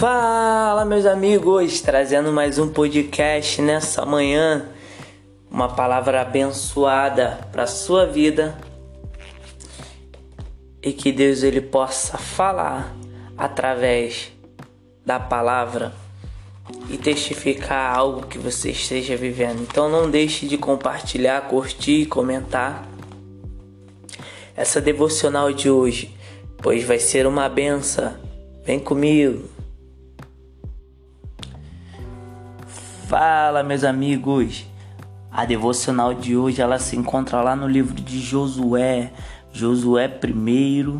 Fala, meus amigos, trazendo mais um podcast nessa manhã, uma palavra abençoada para sua vida e que Deus ele possa falar através da palavra e testificar algo que você esteja vivendo. Então não deixe de compartilhar, curtir e comentar essa devocional de hoje, pois vai ser uma benção. Vem comigo. Fala, meus amigos. A devocional de hoje ela se encontra lá no livro de Josué, Josué 1,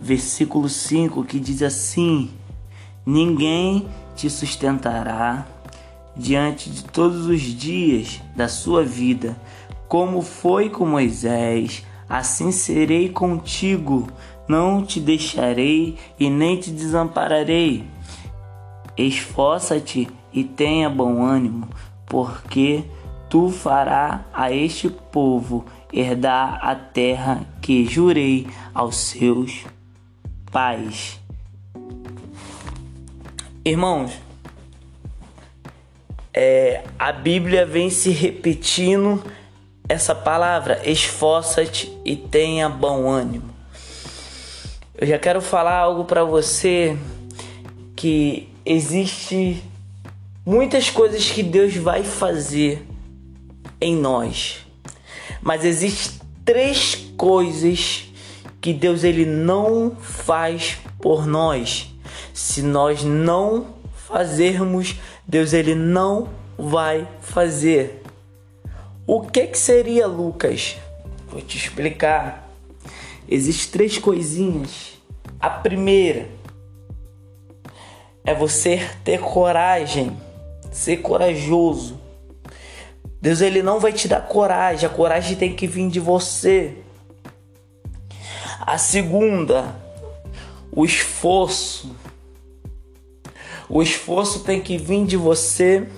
versículo 5, que diz assim: Ninguém te sustentará diante de todos os dias da sua vida, como foi com Moisés, assim serei contigo, não te deixarei e nem te desampararei. Esforça-te e tenha bom ânimo, porque tu farás a este povo herdar a terra que jurei aos seus pais. Irmãos, é, a Bíblia vem se repetindo essa palavra, esforça-te e tenha bom ânimo. Eu já quero falar algo para você que existe muitas coisas que Deus vai fazer em nós. Mas existe três coisas que Deus ele não faz por nós se nós não fazermos, Deus ele não vai fazer. O que que seria Lucas? Vou te explicar. Existem três coisinhas. A primeira é você ter coragem, ser corajoso. Deus ele não vai te dar coragem, a coragem tem que vir de você. A segunda, o esforço. O esforço tem que vir de você.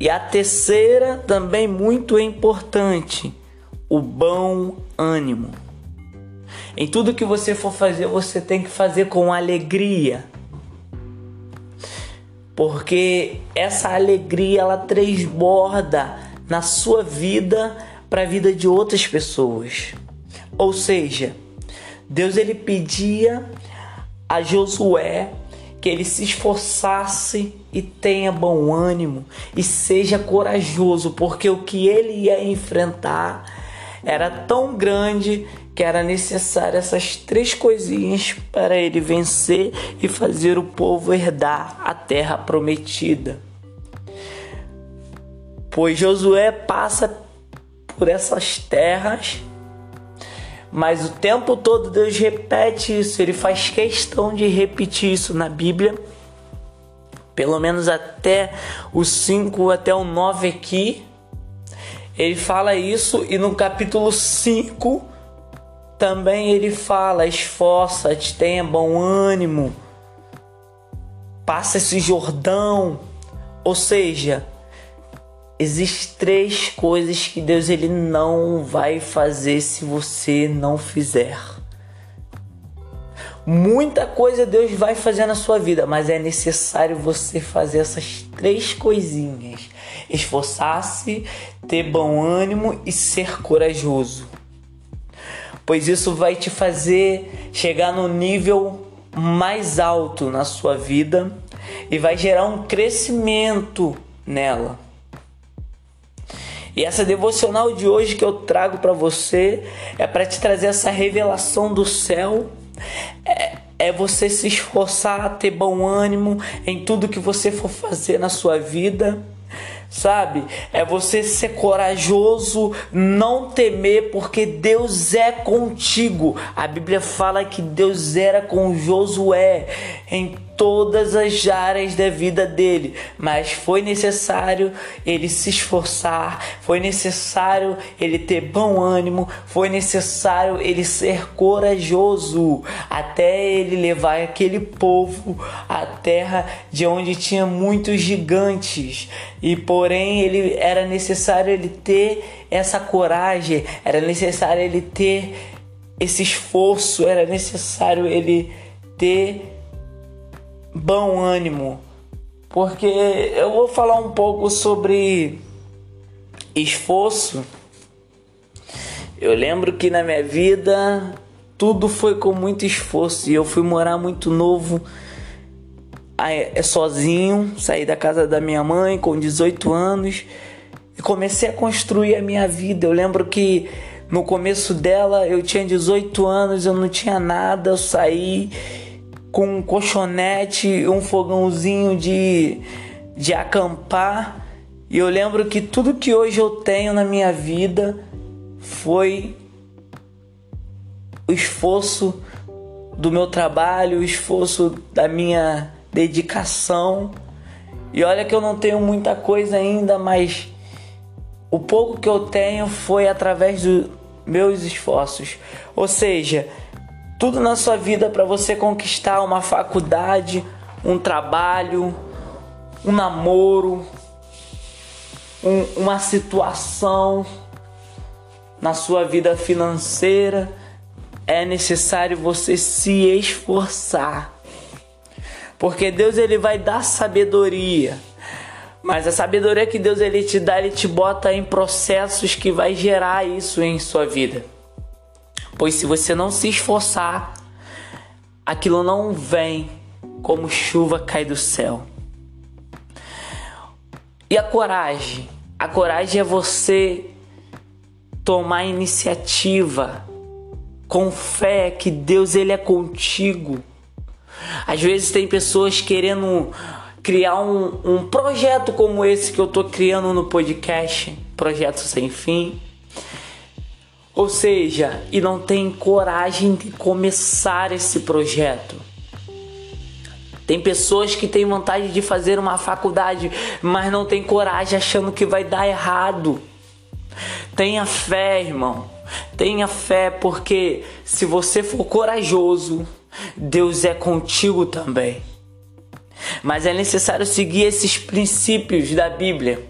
E a terceira, também muito importante, o bom ânimo. Em tudo que você for fazer, você tem que fazer com alegria. Porque essa alegria ela transborda na sua vida para a vida de outras pessoas. Ou seja, Deus ele pedia a Josué que ele se esforçasse e tenha bom ânimo e seja corajoso, porque o que ele ia enfrentar era tão grande que era necessário essas três coisinhas para ele vencer e fazer o povo herdar a terra prometida. Pois Josué passa por essas terras mas o tempo todo Deus repete isso, ele faz questão de repetir isso na Bíblia. Pelo menos até o 5 até o 9 aqui. Ele fala isso e no capítulo 5 também ele fala: esforça-te, tenha bom ânimo, passa esse Jordão. Ou seja, Existem três coisas que Deus ele não vai fazer se você não fizer. Muita coisa Deus vai fazer na sua vida, mas é necessário você fazer essas três coisinhas: esforçar-se, ter bom ânimo e ser corajoso. Pois isso vai te fazer chegar no nível mais alto na sua vida e vai gerar um crescimento nela. E essa devocional de hoje que eu trago para você é para te trazer essa revelação do céu. É, é você se esforçar, ter bom ânimo em tudo que você for fazer na sua vida sabe? É você ser corajoso, não temer, porque Deus é contigo. A Bíblia fala que Deus era com Josué em todas as áreas da vida dele, mas foi necessário ele se esforçar, foi necessário ele ter bom ânimo, foi necessário ele ser corajoso até ele levar aquele povo à terra de onde tinha muitos gigantes. E porém ele era necessário ele ter essa coragem, era necessário ele ter esse esforço, era necessário ele ter bom ânimo, porque eu vou falar um pouco sobre esforço. Eu lembro que na minha vida tudo foi com muito esforço e eu fui morar muito novo é sozinho, saí da casa da minha mãe com 18 anos e comecei a construir a minha vida. Eu lembro que no começo dela eu tinha 18 anos, eu não tinha nada, eu saí com um colchonete, um fogãozinho de, de acampar. E eu lembro que tudo que hoje eu tenho na minha vida foi o esforço do meu trabalho, o esforço da minha dedicação. E olha que eu não tenho muita coisa ainda, mas o pouco que eu tenho foi através dos meus esforços. Ou seja, tudo na sua vida para você conquistar uma faculdade, um trabalho, um namoro, um, uma situação na sua vida financeira, é necessário você se esforçar. Porque Deus ele vai dar sabedoria. Mas a sabedoria que Deus ele te dá, ele te bota em processos que vai gerar isso em sua vida. Pois se você não se esforçar, aquilo não vem como chuva cai do céu. E a coragem? A coragem é você tomar iniciativa com fé que Deus ele é contigo. Às vezes tem pessoas querendo criar um, um projeto como esse que eu tô criando no podcast, projeto sem fim. Ou seja, e não tem coragem de começar esse projeto. Tem pessoas que têm vontade de fazer uma faculdade, mas não tem coragem achando que vai dar errado. Tenha fé, irmão. Tenha fé, porque se você for corajoso, Deus é contigo também. Mas é necessário seguir esses princípios da Bíblia.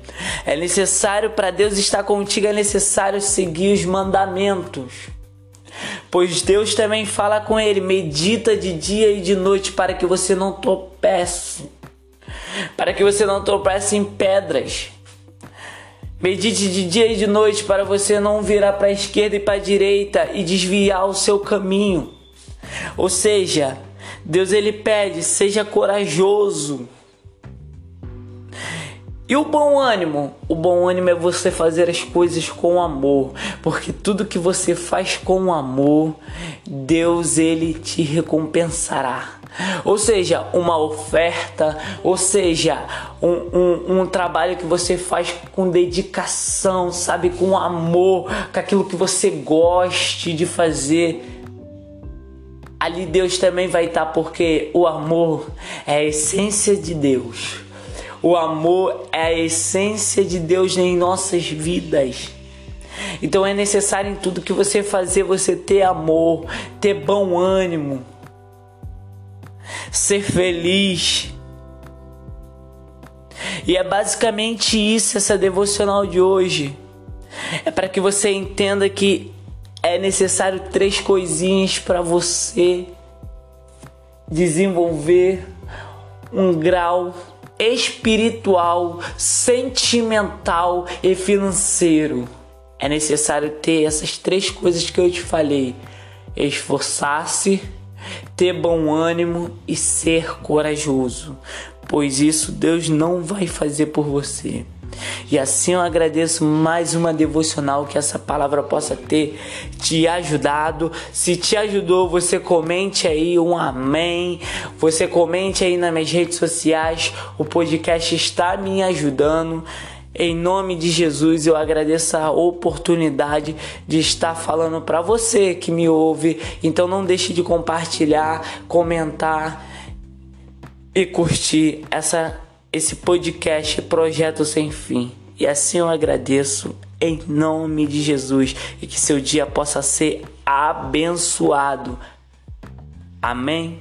É necessário para Deus estar contigo, é necessário seguir os mandamentos. Pois Deus também fala com ele, medita de dia e de noite para que você não tropece. Para que você não tropece em pedras. Medite de dia e de noite para você não virar para a esquerda e para a direita e desviar o seu caminho. Ou seja, Deus ele pede, seja corajoso. E o bom ânimo? O bom ânimo é você fazer as coisas com amor, porque tudo que você faz com amor, Deus ele te recompensará. Ou seja, uma oferta, ou seja, um, um, um, trabalho que você faz com dedicação, sabe, com amor, com aquilo que você goste de fazer ali Deus também vai estar, porque o amor é a essência de Deus. O amor é a essência de Deus em nossas vidas. Então é necessário em tudo que você fazer você ter amor, ter bom ânimo, ser feliz. E é basicamente isso essa devocional de hoje. É para que você entenda que é necessário três coisinhas para você desenvolver um grau espiritual, sentimental e financeiro. É necessário ter essas três coisas que eu te falei: esforçar-se, ter bom ânimo e ser corajoso, pois isso Deus não vai fazer por você. E assim eu agradeço mais uma devocional que essa palavra possa ter te ajudado. Se te ajudou, você comente aí um amém. Você comente aí nas minhas redes sociais. O podcast está me ajudando. Em nome de Jesus, eu agradeço a oportunidade de estar falando para você que me ouve. Então não deixe de compartilhar, comentar e curtir essa esse podcast Projeto Sem Fim. E assim eu agradeço em nome de Jesus e que seu dia possa ser abençoado. Amém.